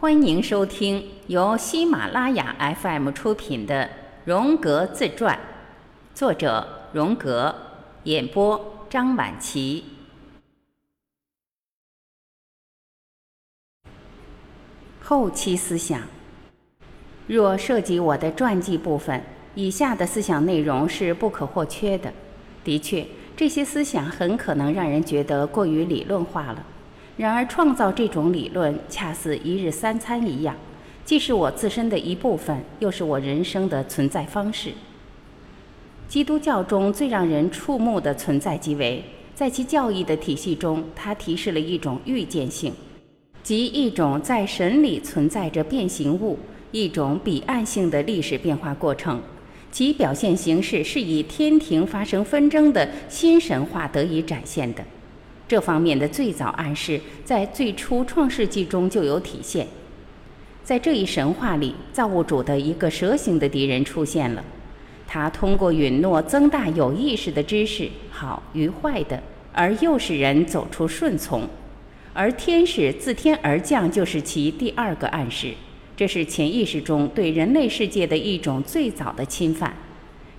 欢迎收听由喜马拉雅 FM 出品的《荣格自传》，作者荣格，演播张晚琪。后期思想，若涉及我的传记部分，以下的思想内容是不可或缺的。的确，这些思想很可能让人觉得过于理论化了。然而，创造这种理论，恰似一日三餐一样，既是我自身的一部分，又是我人生的存在方式。基督教中最让人触目的存在即为，在其教义的体系中，它提示了一种预见性，即一种在神里存在着变形物，一种彼岸性的历史变化过程，其表现形式是以天庭发生纷争的新神话得以展现的。这方面的最早暗示，在最初创世纪中就有体现。在这一神话里，造物主的一个蛇形的敌人出现了，他通过允诺增大有意识的知识，好与坏的，而诱使人走出顺从。而天使自天而降，就是其第二个暗示。这是潜意识中对人类世界的一种最早的侵犯。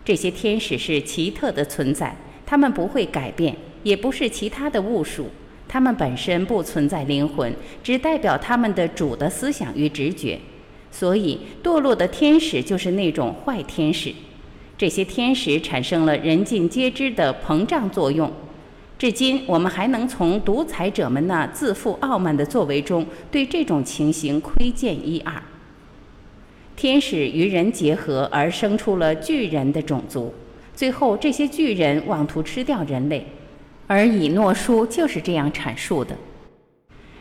这些天使是奇特的存在，他们不会改变。也不是其他的物属，它们本身不存在灵魂，只代表他们的主的思想与直觉。所以，堕落的天使就是那种坏天使。这些天使产生了人尽皆知的膨胀作用。至今，我们还能从独裁者们那自负傲慢的作为中，对这种情形窥见一二。天使与人结合，而生出了巨人的种族。最后，这些巨人妄图吃掉人类。而以诺书就是这样阐述的。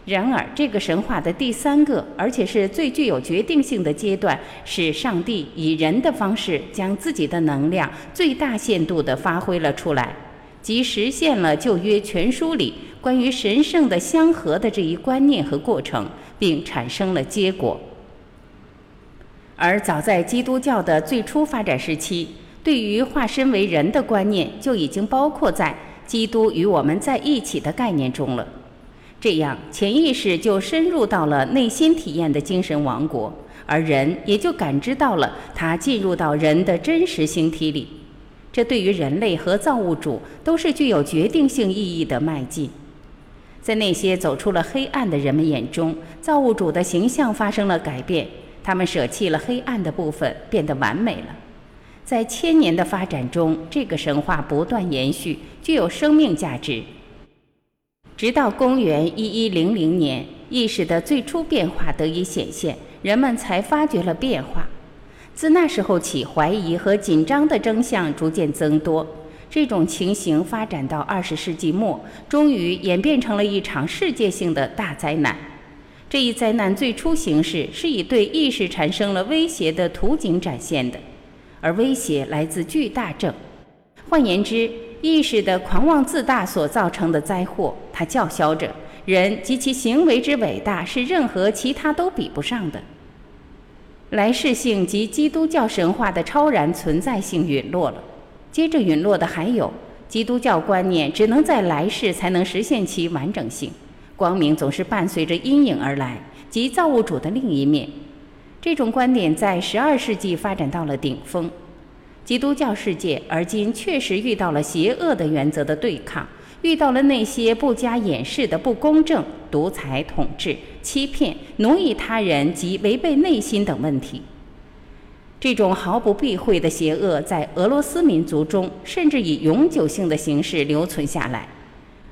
然而，这个神话的第三个，而且是最具有决定性的阶段，是上帝以人的方式将自己的能量最大限度地发挥了出来，即实现了旧约全书里关于神圣的相合的这一观念和过程，并产生了结果。而早在基督教的最初发展时期，对于化身为人的观念就已经包括在。基督与我们在一起的概念中了，这样潜意识就深入到了内心体验的精神王国，而人也就感知到了他进入到人的真实形体里。这对于人类和造物主都是具有决定性意义的迈进。在那些走出了黑暗的人们眼中，造物主的形象发生了改变，他们舍弃了黑暗的部分，变得完美了。在千年的发展中，这个神话不断延续，具有生命价值。直到公元一一零零年，意识的最初变化得以显现，人们才发觉了变化。自那时候起，怀疑和紧张的征象逐渐增多。这种情形发展到二十世纪末，终于演变成了一场世界性的大灾难。这一灾难最初形式是以对意识产生了威胁的图景展现的。而威胁来自巨大症，换言之，意识的狂妄自大所造成的灾祸。它叫嚣着，人及其行为之伟大是任何其他都比不上的。来世性及基督教神话的超然存在性陨落了。接着陨落的还有基督教观念，只能在来世才能实现其完整性。光明总是伴随着阴影而来，即造物主的另一面。这种观点在十二世纪发展到了顶峰，基督教世界而今确实遇到了邪恶的原则的对抗，遇到了那些不加掩饰的不公正、独裁统治、欺骗、奴役他人及违背内心等问题。这种毫不避讳的邪恶在俄罗斯民族中甚至以永久性的形式留存下来，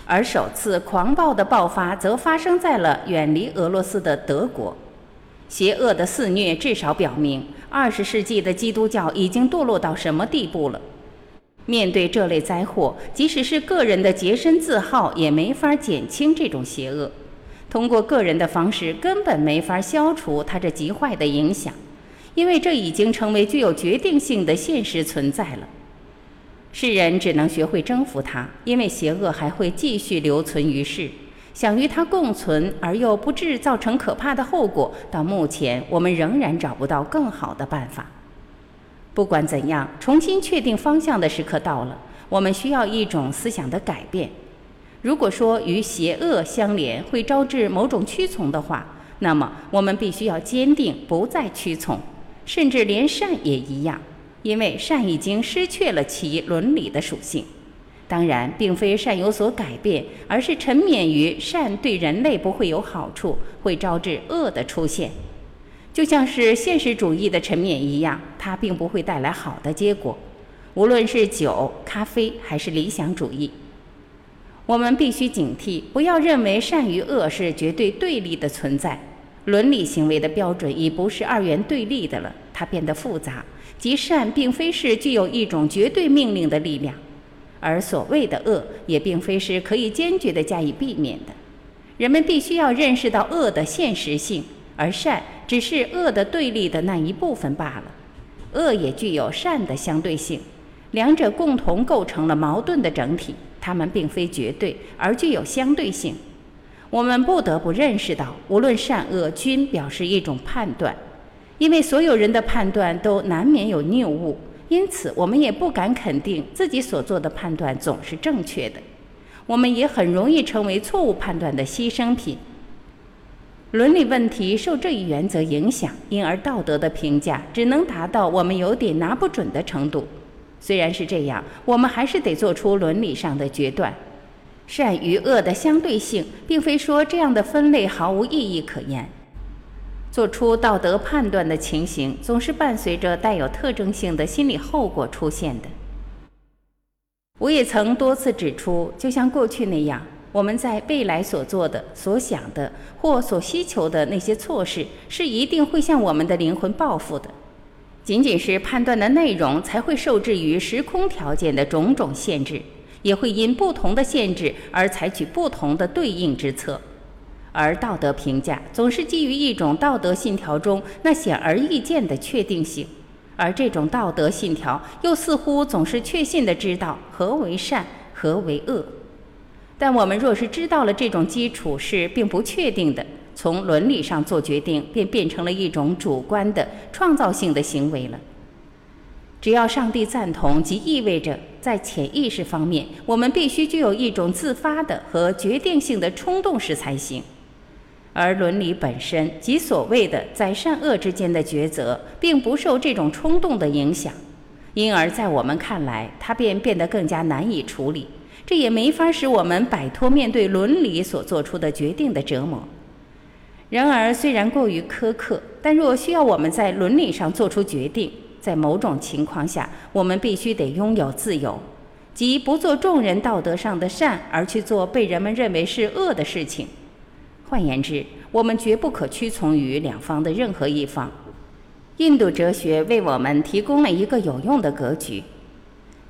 而首次狂暴的爆发则发生在了远离俄罗斯的德国。邪恶的肆虐至少表明，二十世纪的基督教已经堕落到什么地步了。面对这类灾祸，即使是个人的洁身自好，也没法减轻这种邪恶。通过个人的方式，根本没法消除它这极坏的影响，因为这已经成为具有决定性的现实存在了。世人只能学会征服它，因为邪恶还会继续留存于世。想与它共存而又不致造成可怕的后果，到目前我们仍然找不到更好的办法。不管怎样，重新确定方向的时刻到了。我们需要一种思想的改变。如果说与邪恶相连会招致某种屈从的话，那么我们必须要坚定，不再屈从，甚至连善也一样，因为善已经失去了其伦理的属性。当然，并非善有所改变，而是沉湎于善对人类不会有好处，会招致恶的出现。就像是现实主义的沉湎一样，它并不会带来好的结果。无论是酒、咖啡，还是理想主义，我们必须警惕，不要认为善与恶是绝对对立的存在。伦理行为的标准已不是二元对立的了，它变得复杂。即善并非是具有一种绝对命令的力量。而所谓的恶，也并非是可以坚决地加以避免的。人们必须要认识到恶的现实性，而善只是恶的对立的那一部分罢了。恶也具有善的相对性，两者共同构成了矛盾的整体。它们并非绝对，而具有相对性。我们不得不认识到，无论善恶，均表示一种判断，因为所有人的判断都难免有谬误。因此，我们也不敢肯定自己所做的判断总是正确的。我们也很容易成为错误判断的牺牲品。伦理问题受这一原则影响，因而道德的评价只能达到我们有点拿不准的程度。虽然是这样，我们还是得做出伦理上的决断。善与恶的相对性，并非说这样的分类毫无意义可言。做出道德判断的情形，总是伴随着带有特征性的心理后果出现的。我也曾多次指出，就像过去那样，我们在未来所做的、所想的或所需求的那些措施，是一定会向我们的灵魂报复的。仅仅是判断的内容，才会受制于时空条件的种种限制，也会因不同的限制而采取不同的对应之策。而道德评价总是基于一种道德信条中那显而易见的确定性，而这种道德信条又似乎总是确信地知道何为善，何为恶。但我们若是知道了这种基础是并不确定的，从伦理上做决定便变成了一种主观的创造性的行为了。只要上帝赞同，即意味着在潜意识方面，我们必须具有一种自发的和决定性的冲动时才行。而伦理本身即所谓的在善恶之间的抉择，并不受这种冲动的影响，因而，在我们看来，它便变得更加难以处理。这也没法使我们摆脱面对伦理所做出的决定的折磨。然而，虽然过于苛刻，但若需要我们在伦理上做出决定，在某种情况下，我们必须得拥有自由，即不做众人道德上的善，而去做被人们认为是恶的事情。换言之，我们绝不可屈从于两方的任何一方。印度哲学为我们提供了一个有用的格局。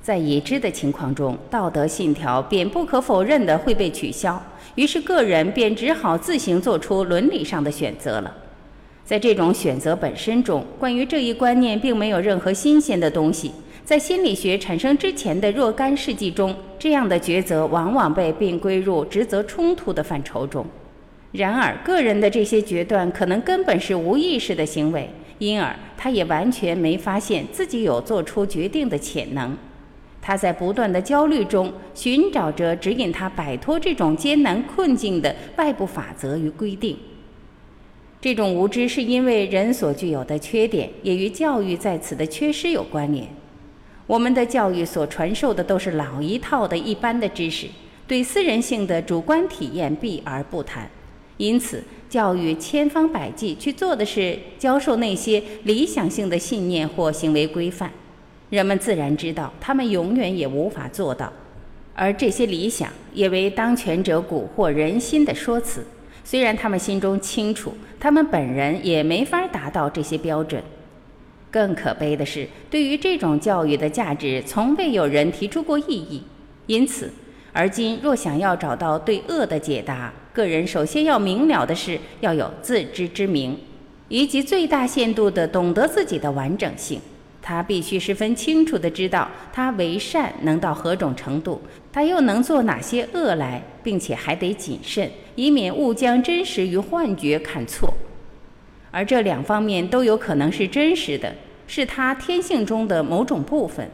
在已知的情况中，道德信条便不可否认的会被取消，于是个人便只好自行做出伦理上的选择了。在这种选择本身中，关于这一观念并没有任何新鲜的东西。在心理学产生之前的若干世纪中，这样的抉择往往被并归入职责冲突的范畴中。然而，个人的这些决断可能根本是无意识的行为，因而他也完全没发现自己有做出决定的潜能。他在不断的焦虑中寻找着指引他摆脱这种艰难困境的外部法则与规定。这种无知是因为人所具有的缺点，也与教育在此的缺失有关联。我们的教育所传授的都是老一套的一般的知识，对私人性的主观体验避而不谈。因此，教育千方百计去做的是教授那些理想性的信念或行为规范。人们自然知道，他们永远也无法做到。而这些理想也为当权者蛊惑人心的说辞。虽然他们心中清楚，他们本人也没法达到这些标准。更可悲的是，对于这种教育的价值，从未有人提出过异议。因此，而今若想要找到对恶的解答，个人首先要明了的是，要有自知之明，以及最大限度地懂得自己的完整性。他必须十分清楚地知道，他为善能到何种程度，他又能做哪些恶来，并且还得谨慎，以免误将真实与幻觉看错。而这两方面都有可能是真实的，是他天性中的某种部分。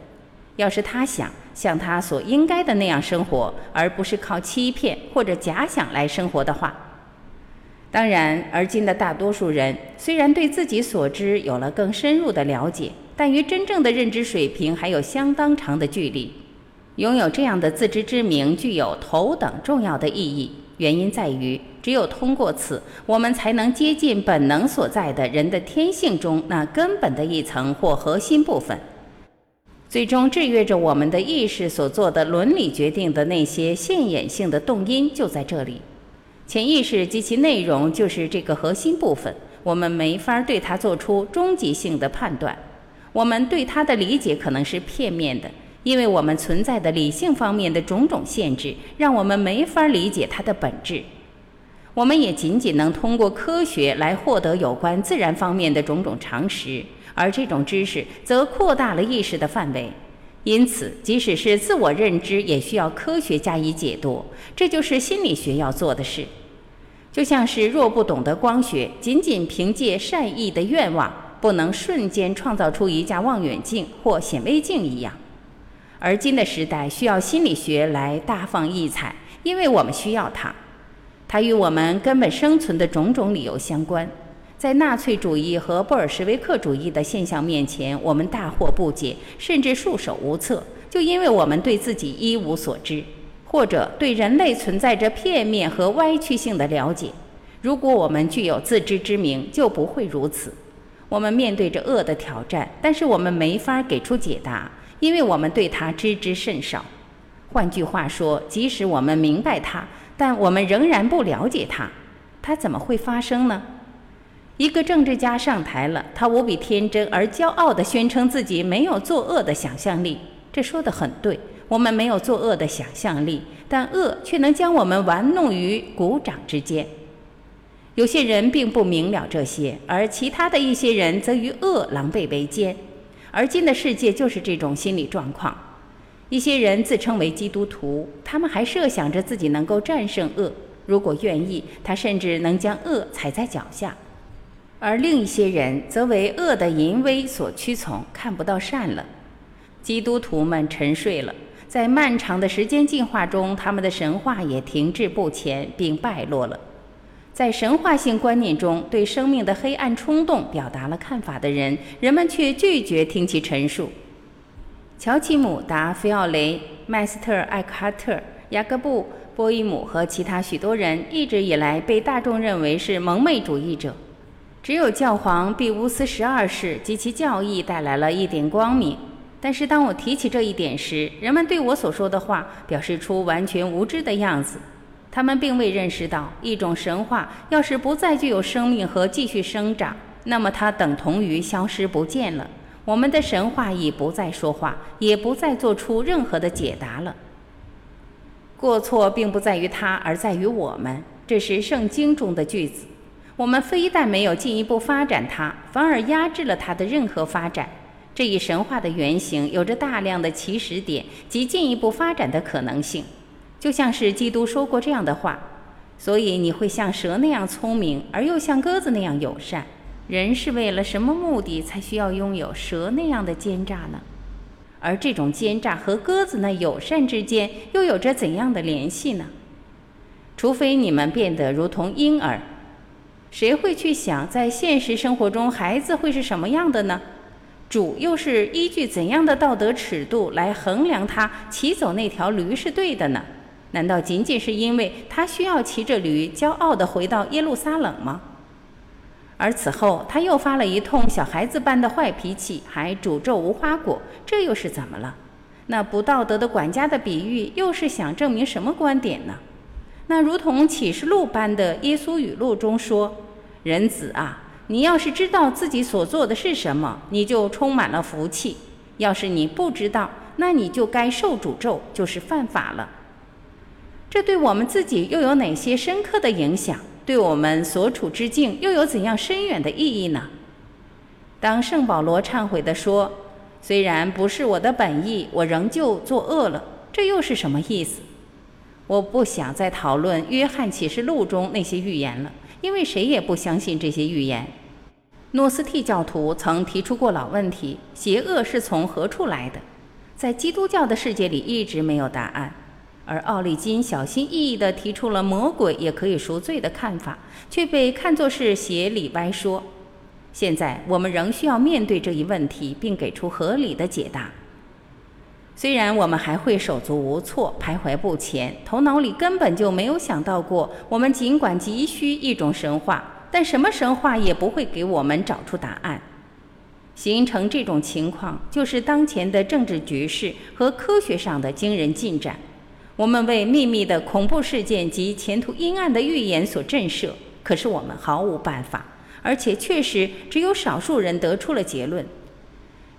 要是他想。像他所应该的那样生活，而不是靠欺骗或者假想来生活的话，当然，而今的大多数人虽然对自己所知有了更深入的了解，但与真正的认知水平还有相当长的距离。拥有这样的自知之明具有头等重要的意义，原因在于，只有通过此，我们才能接近本能所在的人的天性中那根本的一层或核心部分。最终制约着我们的意识所做的伦理决定的那些现眼性的动因就在这里。潜意识及其内容就是这个核心部分，我们没法对它做出终极性的判断，我们对它的理解可能是片面的。因为我们存在的理性方面的种种限制，让我们没法理解它的本质。我们也仅仅能通过科学来获得有关自然方面的种种常识，而这种知识则扩大了意识的范围。因此，即使是自我认知，也需要科学加以解读。这就是心理学要做的事。就像是若不懂得光学，仅仅凭借善意的愿望，不能瞬间创造出一架望远镜或显微镜一样。而今的时代需要心理学来大放异彩，因为我们需要它。它与我们根本生存的种种理由相关。在纳粹主义和布尔什维克主义的现象面前，我们大惑不解，甚至束手无策，就因为我们对自己一无所知，或者对人类存在着片面和歪曲性的了解。如果我们具有自知之明，就不会如此。我们面对着恶的挑战，但是我们没法给出解答。因为我们对它知之甚少，换句话说，即使我们明白它，但我们仍然不了解它。它怎么会发生呢？一个政治家上台了，他无比天真而骄傲地宣称自己没有作恶的想象力。这说得很对，我们没有作恶的想象力，但恶却能将我们玩弄于股掌之间。有些人并不明了这些，而其他的一些人则与恶狼狈为奸。而今的世界就是这种心理状况。一些人自称为基督徒，他们还设想着自己能够战胜恶，如果愿意，他甚至能将恶踩在脚下。而另一些人则为恶的淫威所屈从，看不到善了。基督徒们沉睡了，在漫长的时间进化中，他们的神话也停滞不前并败落了。在神话性观念中，对生命的黑暗冲动表达了看法的人，人们却拒绝听其陈述。乔奇姆达菲奥雷、麦斯特艾克哈特、雅各布波伊姆和其他许多人一直以来被大众认为是蒙昧主义者。只有教皇庇乌斯十二世及其教义带来了一点光明。但是当我提起这一点时，人们对我所说的话表示出完全无知的样子。他们并未认识到，一种神话要是不再具有生命和继续生长，那么它等同于消失不见了。我们的神话已不再说话，也不再做出任何的解答了。过错并不在于它，而在于我们。这是圣经中的句子。我们非但没有进一步发展它，反而压制了它的任何发展。这一神话的原型有着大量的起始点及进一步发展的可能性。就像是基督说过这样的话，所以你会像蛇那样聪明，而又像鸽子那样友善。人是为了什么目的才需要拥有蛇那样的奸诈呢？而这种奸诈和鸽子那友善之间又有着怎样的联系呢？除非你们变得如同婴儿，谁会去想在现实生活中孩子会是什么样的呢？主又是依据怎样的道德尺度来衡量他骑走那条驴是对的呢？难道仅仅是因为他需要骑着驴骄傲地回到耶路撒冷吗？而此后他又发了一通小孩子般的坏脾气，还诅咒无花果，这又是怎么了？那不道德的管家的比喻又是想证明什么观点呢？那如同启示录般的耶稣语录中说：“人子啊，你要是知道自己所做的是什么，你就充满了福气；要是你不知道，那你就该受诅咒，就是犯法了。”这对我们自己又有哪些深刻的影响？对我们所处之境又有怎样深远的意义呢？当圣保罗忏悔地说：“虽然不是我的本意，我仍旧作恶了。”这又是什么意思？我不想再讨论约翰启示录中那些预言了，因为谁也不相信这些预言。诺斯替教徒曾提出过老问题：邪恶是从何处来的？在基督教的世界里一直没有答案。而奥利金小心翼翼地提出了魔鬼也可以赎罪的看法，却被看作是邪理歪说。现在我们仍需要面对这一问题，并给出合理的解答。虽然我们还会手足无措、徘徊不前，头脑里根本就没有想到过，我们尽管急需一种神话，但什么神话也不会给我们找出答案。形成这种情况，就是当前的政治局势和科学上的惊人进展。我们为秘密的恐怖事件及前途阴暗的预言所震慑，可是我们毫无办法，而且确实只有少数人得出了结论。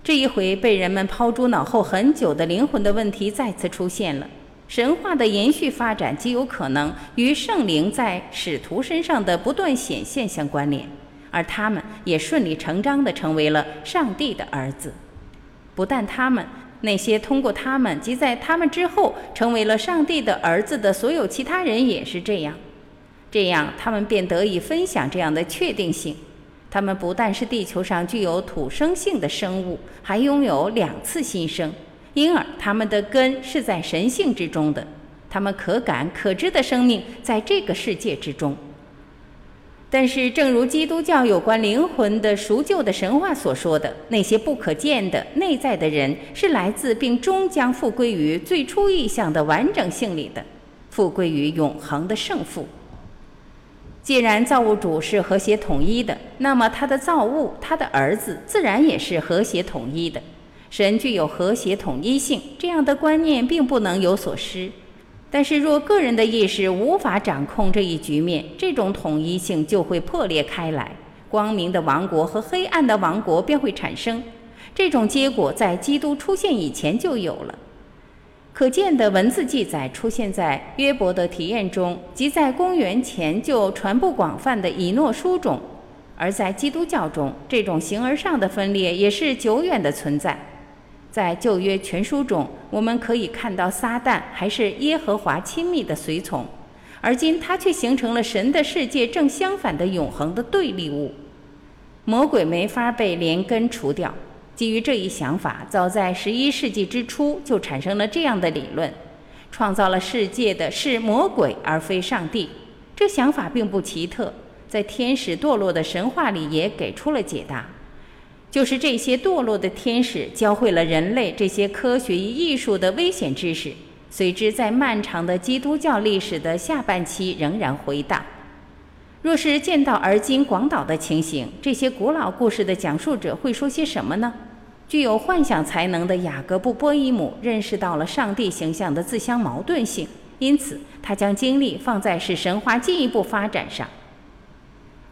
这一回被人们抛诸脑后很久的灵魂的问题再次出现了。神话的延续发展极有可能与圣灵在使徒身上的不断显现相关联，而他们也顺理成章地成为了上帝的儿子。不但他们。那些通过他们及在他们之后成为了上帝的儿子的所有其他人也是这样，这样他们便得以分享这样的确定性：他们不但是地球上具有土生性的生物，还拥有两次新生，因而他们的根是在神性之中的，他们可感可知的生命在这个世界之中。但是，正如基督教有关灵魂的赎救的神话所说的，那些不可见的内在的人是来自并终将复归于最初意象的完整性里的，复归于永恒的圣父。既然造物主是和谐统一的，那么他的造物，他的儿子，自然也是和谐统一的。神具有和谐统一性，这样的观念并不能有所失。但是，若个人的意识无法掌控这一局面，这种统一性就会破裂开来，光明的王国和黑暗的王国便会产生。这种结果在基督出现以前就有了。可见的文字记载出现在约伯的体验中，即在公元前就传播广泛的以诺书中；而在基督教中，这种形而上的分裂也是久远的存在。在旧约全书中，我们可以看到撒旦还是耶和华亲密的随从，而今他却形成了神的世界正相反的永恒的对立物。魔鬼没法被连根除掉。基于这一想法，早在十一世纪之初就产生了这样的理论：创造了世界的是魔鬼而非上帝。这想法并不奇特，在天使堕落的神话里也给出了解答。就是这些堕落的天使教会了人类这些科学与艺术的危险知识，随之在漫长的基督教历史的下半期仍然回荡。若是见到而今广岛的情形，这些古老故事的讲述者会说些什么呢？具有幻想才能的雅各布·波伊姆认识到了上帝形象的自相矛盾性，因此他将精力放在使神话进一步发展上。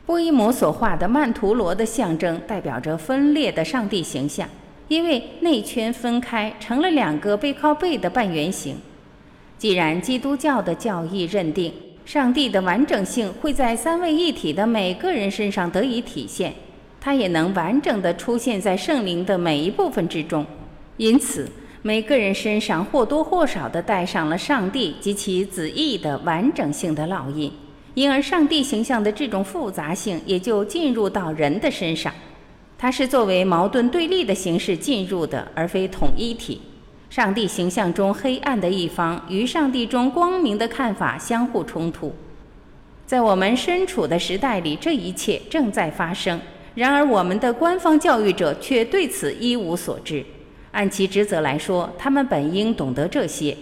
波伊姆所画的曼陀罗的象征代表着分裂的上帝形象，因为内圈分开成了两个背靠背的半圆形。既然基督教的教义认定上帝的完整性会在三位一体的每个人身上得以体现，它也能完整的出现在圣灵的每一部分之中，因此每个人身上或多或少地带上了上帝及其子义的完整性的烙印。因而，上帝形象的这种复杂性也就进入到人的身上，它是作为矛盾对立的形式进入的，而非统一体。上帝形象中黑暗的一方与上帝中光明的看法相互冲突。在我们身处的时代里，这一切正在发生。然而，我们的官方教育者却对此一无所知。按其职责来说，他们本应懂得这些。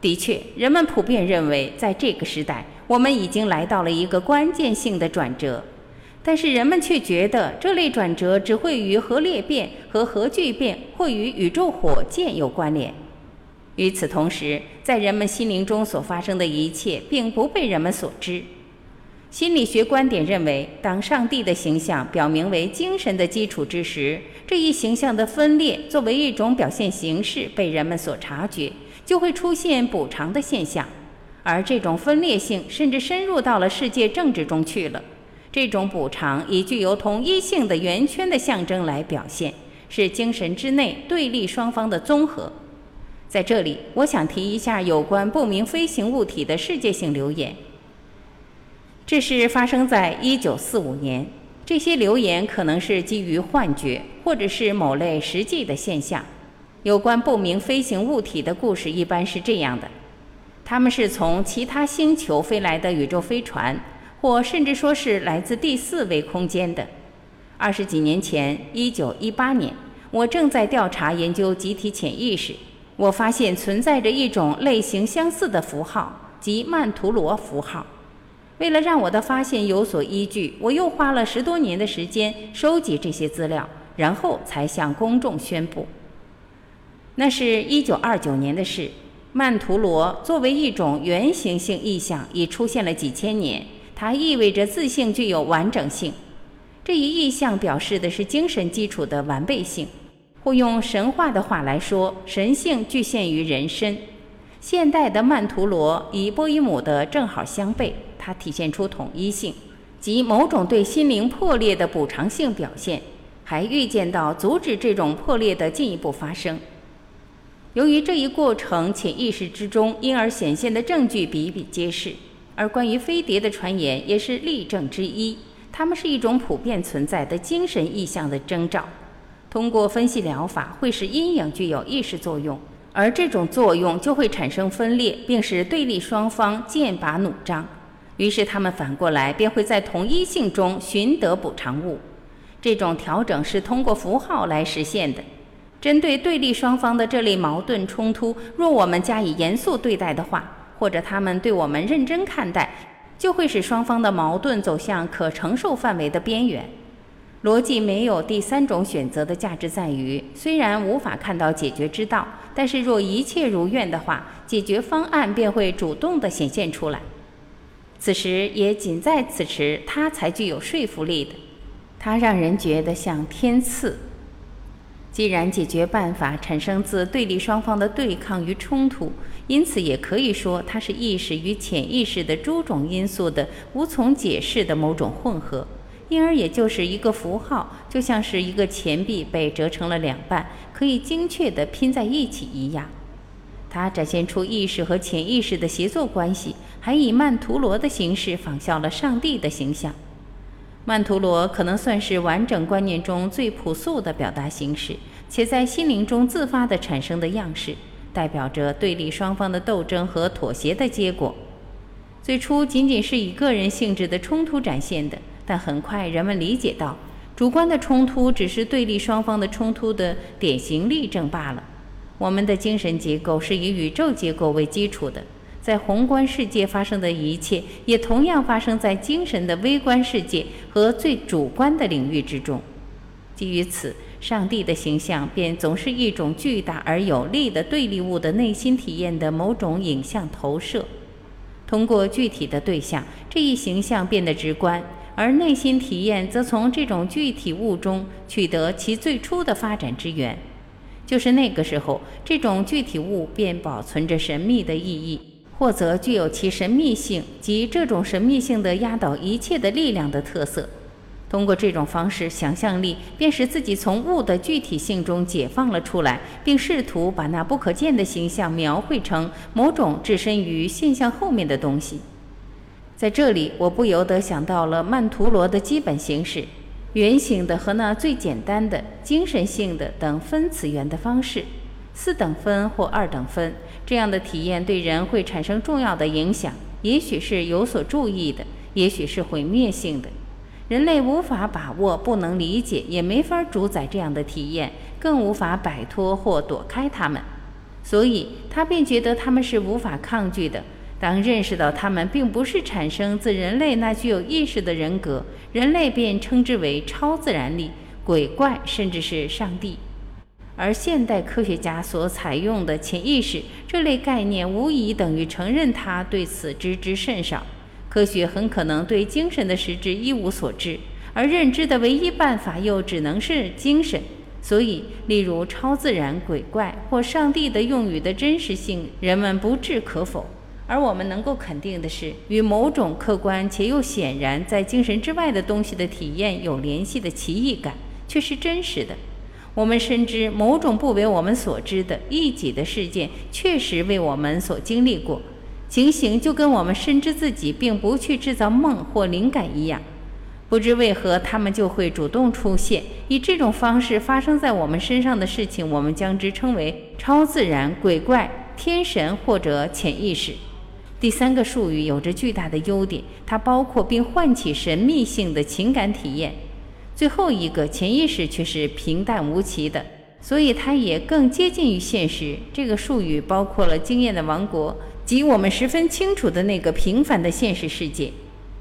的确，人们普遍认为，在这个时代。我们已经来到了一个关键性的转折，但是人们却觉得这类转折只会与核裂变和核聚变或与宇宙火箭有关联。与此同时，在人们心灵中所发生的一切并不被人们所知。心理学观点认为，当上帝的形象表明为精神的基础之时，这一形象的分裂作为一种表现形式被人们所察觉，就会出现补偿的现象。而这种分裂性甚至深入到了世界政治中去了。这种补偿以具有统一性的圆圈的象征来表现，是精神之内对立双方的综合。在这里，我想提一下有关不明飞行物体的世界性流言。这是发生在一九四五年。这些流言可能是基于幻觉，或者是某类实际的现象。有关不明飞行物体的故事一般是这样的。他们是从其他星球飞来的宇宙飞船，或甚至说是来自第四维空间的。二十几年前，一九一八年，我正在调查研究集体潜意识，我发现存在着一种类型相似的符号，即曼陀罗符号。为了让我的发现有所依据，我又花了十多年的时间收集这些资料，然后才向公众宣布。那是一九二九年的事。曼陀罗作为一种原型性意象，已出现了几千年。它意味着自性具有完整性。这一意象表示的是精神基础的完备性，或用神话的话来说，神性具现于人身。现代的曼陀罗与波伊姆的正好相悖。它体现出统一性，即某种对心灵破裂的补偿性表现，还预见到阻止这种破裂的进一步发生。由于这一过程潜意识之中因而显现的证据比比皆是，而关于飞碟的传言也是例证之一。它们是一种普遍存在的精神意象的征兆。通过分析疗法，会使阴影具有意识作用，而这种作用就会产生分裂，并使对立双方剑拔弩张。于是他们反过来便会在同一性中寻得补偿物，这种调整是通过符号来实现的。针对对立双方的这类矛盾冲突，若我们加以严肃对待的话，或者他们对我们认真看待，就会使双方的矛盾走向可承受范围的边缘。逻辑没有第三种选择的价值在于，虽然无法看到解决之道，但是若一切如愿的话，解决方案便会主动地显现出来。此时也仅在此时，它才具有说服力的。它让人觉得像天赐。既然解决办法产生自对立双方的对抗与冲突，因此也可以说它是意识与潜意识的诸种因素的无从解释的某种混合，因而也就是一个符号，就像是一个钱币被折成了两半，可以精确地拼在一起一样。它展现出意识和潜意识的协作关系。还以曼陀罗的形式仿效了上帝的形象。曼陀罗可能算是完整观念中最朴素的表达形式，且在心灵中自发地产生的样式，代表着对立双方的斗争和妥协的结果。最初仅仅是以个人性质的冲突展现的，但很快人们理解到，主观的冲突只是对立双方的冲突的典型例证罢了。我们的精神结构是以宇宙结构为基础的。在宏观世界发生的一切，也同样发生在精神的微观世界和最主观的领域之中。基于此，上帝的形象便总是一种巨大而有力的对立物的内心体验的某种影像投射。通过具体的对象，这一形象变得直观，而内心体验则从这种具体物中取得其最初的发展之源。就是那个时候，这种具体物便保存着神秘的意义。或则具有其神秘性及这种神秘性的压倒一切的力量的特色。通过这种方式，想象力便使自己从物的具体性中解放了出来，并试图把那不可见的形象描绘成某种置身于现象后面的东西。在这里，我不由得想到了曼陀罗的基本形式：圆形的和那最简单的精神性的等分次元的方式，四等分或二等分。这样的体验对人会产生重要的影响，也许是有所注意的，也许是毁灭性的。人类无法把握、不能理解，也没法主宰这样的体验，更无法摆脱或躲开它们。所以他便觉得他们是无法抗拒的。当认识到他们并不是产生自人类那具有意识的人格，人类便称之为超自然力、鬼怪，甚至是上帝。而现代科学家所采用的潜意识这类概念，无疑等于承认他对此知之甚少。科学很可能对精神的实质一无所知，而认知的唯一办法又只能是精神。所以，例如超自然、鬼怪或上帝的用语的真实性，人们不置可否。而我们能够肯定的是，与某种客观且又显然在精神之外的东西的体验有联系的奇异感，却是真实的。我们深知某种不为我们所知的异己的事件确实为我们所经历过，情形就跟我们深知自己并不去制造梦或灵感一样。不知为何，他们就会主动出现。以这种方式发生在我们身上的事情，我们将之称为超自然、鬼怪、天神或者潜意识。第三个术语有着巨大的优点，它包括并唤起神秘性的情感体验。最后一个潜意识却是平淡无奇的，所以它也更接近于现实。这个术语包括了经验的王国及我们十分清楚的那个平凡的现实世界。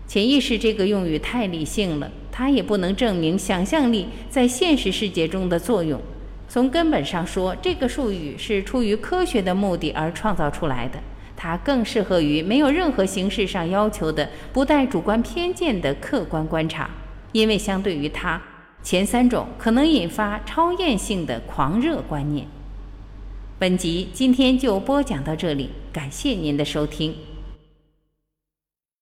潜意识这个用语太理性了，它也不能证明想象力在现实世界中的作用。从根本上说，这个术语是出于科学的目的而创造出来的。它更适合于没有任何形式上要求的、不带主观偏见的客观观察，因为相对于它，前三种可能引发超验性的狂热观念。本集今天就播讲到这里，感谢您的收听。